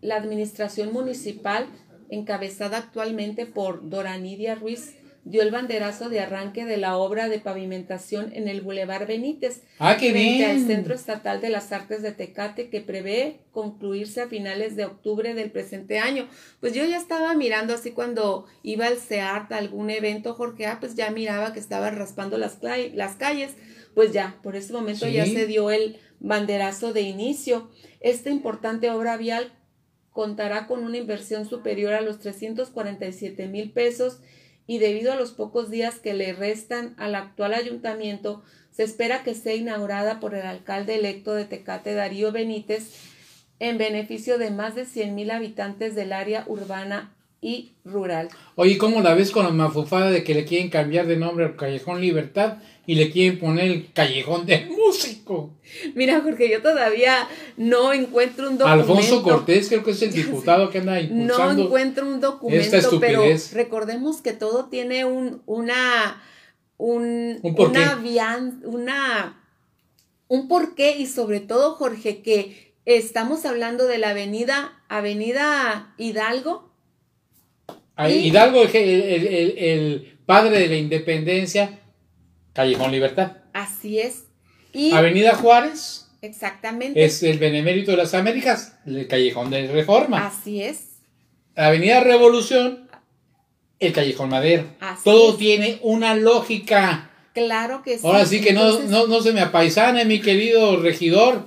la administración municipal, encabezada actualmente por Doranidia Ruiz, dio el banderazo de arranque de la obra de pavimentación en el Boulevard Benítez, Ah, qué frente al bien. Centro Estatal de las Artes de Tecate, que prevé concluirse a finales de octubre del presente año. Pues yo ya estaba mirando así cuando iba al CEART a algún evento, Jorge, ah, pues ya miraba que estaba raspando las, las calles. Pues ya, por ese momento ya se dio el banderazo de inicio. Esta importante obra vial contará con una inversión superior a los 347 mil pesos y debido a los pocos días que le restan al actual ayuntamiento, se espera que sea inaugurada por el alcalde electo de Tecate, Darío Benítez, en beneficio de más de 100 mil habitantes del área urbana y rural. Oye, ¿cómo la ves con la mafufada de que le quieren cambiar de nombre al Callejón Libertad y le quieren poner el Callejón del Músico? Mira, Jorge, yo todavía no encuentro un documento. Alfonso Cortés creo que es el *laughs* diputado que anda No impulsando. encuentro un documento, esta pero recordemos que todo tiene un, una, un, una, una, un porqué y sobre todo, Jorge, que estamos hablando de la avenida, avenida Hidalgo. Ahí, Y- Hidalgo, el, el- el- el padre de la independencia, Callejón Libertad. Así es. Y Avenida Juárez exactamente. es el Benemérito de las Américas, el Callejón de Reforma. Así es. Avenida Revolución, el Callejón Madero. Así Todo es. tiene una lógica. Claro que sí. Ahora sí que no, no, no se me apaisane, mi querido regidor.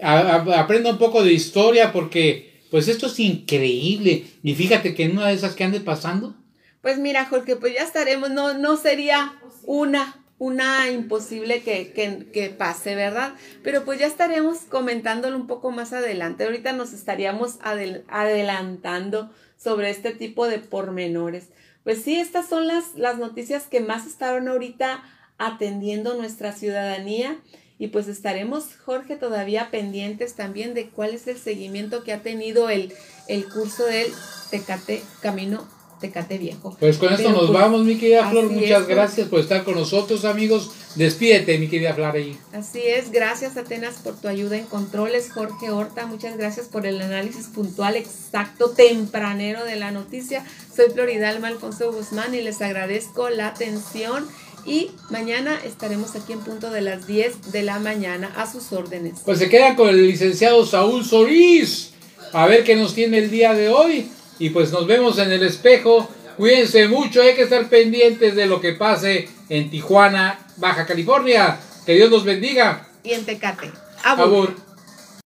A- a- aprenda un poco de historia porque pues esto es increíble. Y fíjate que en una de esas que ande pasando, Pues mira, Jorge, pues ya estaremos, no, no sería una, una imposible que, que, pase, ¿verdad? Pero pues ya estaremos comentándolo un poco más adelante. Ahorita nos estaríamos adel- adelantando sobre este tipo de pormenores. Pues sí, estas son las, las noticias que más estaban ahorita atendiendo nuestra ciudadanía. Y pues estaremos, Jorge, todavía pendientes también de cuál es el seguimiento que ha tenido el, el curso del Tecate Camino Tecate Viejo. pues con esto Pero, nos pues, vamos, mi querida Flor. Muchas es, gracias por estar con nosotros, amigos. Despídete, mi querida Flor. ahí. Así es, gracias Atenas por tu ayuda en controles, Jorge Horta, muchas gracias por el análisis puntual, exacto, tempranero de la noticia. Soy Floridalma Alfonso Guzmán y les agradezco la atención y mañana estaremos aquí en punto de las 10 de la mañana a sus órdenes. Pues se quedan con el licenciado Saúl Solís. A ver qué nos tiene el día de hoy. Y pues nos vemos en el espejo. Cuídense mucho, hay que estar pendientes de lo que pase en Tijuana, Baja California. Que Dios los bendiga. Y en Tecate. Abur.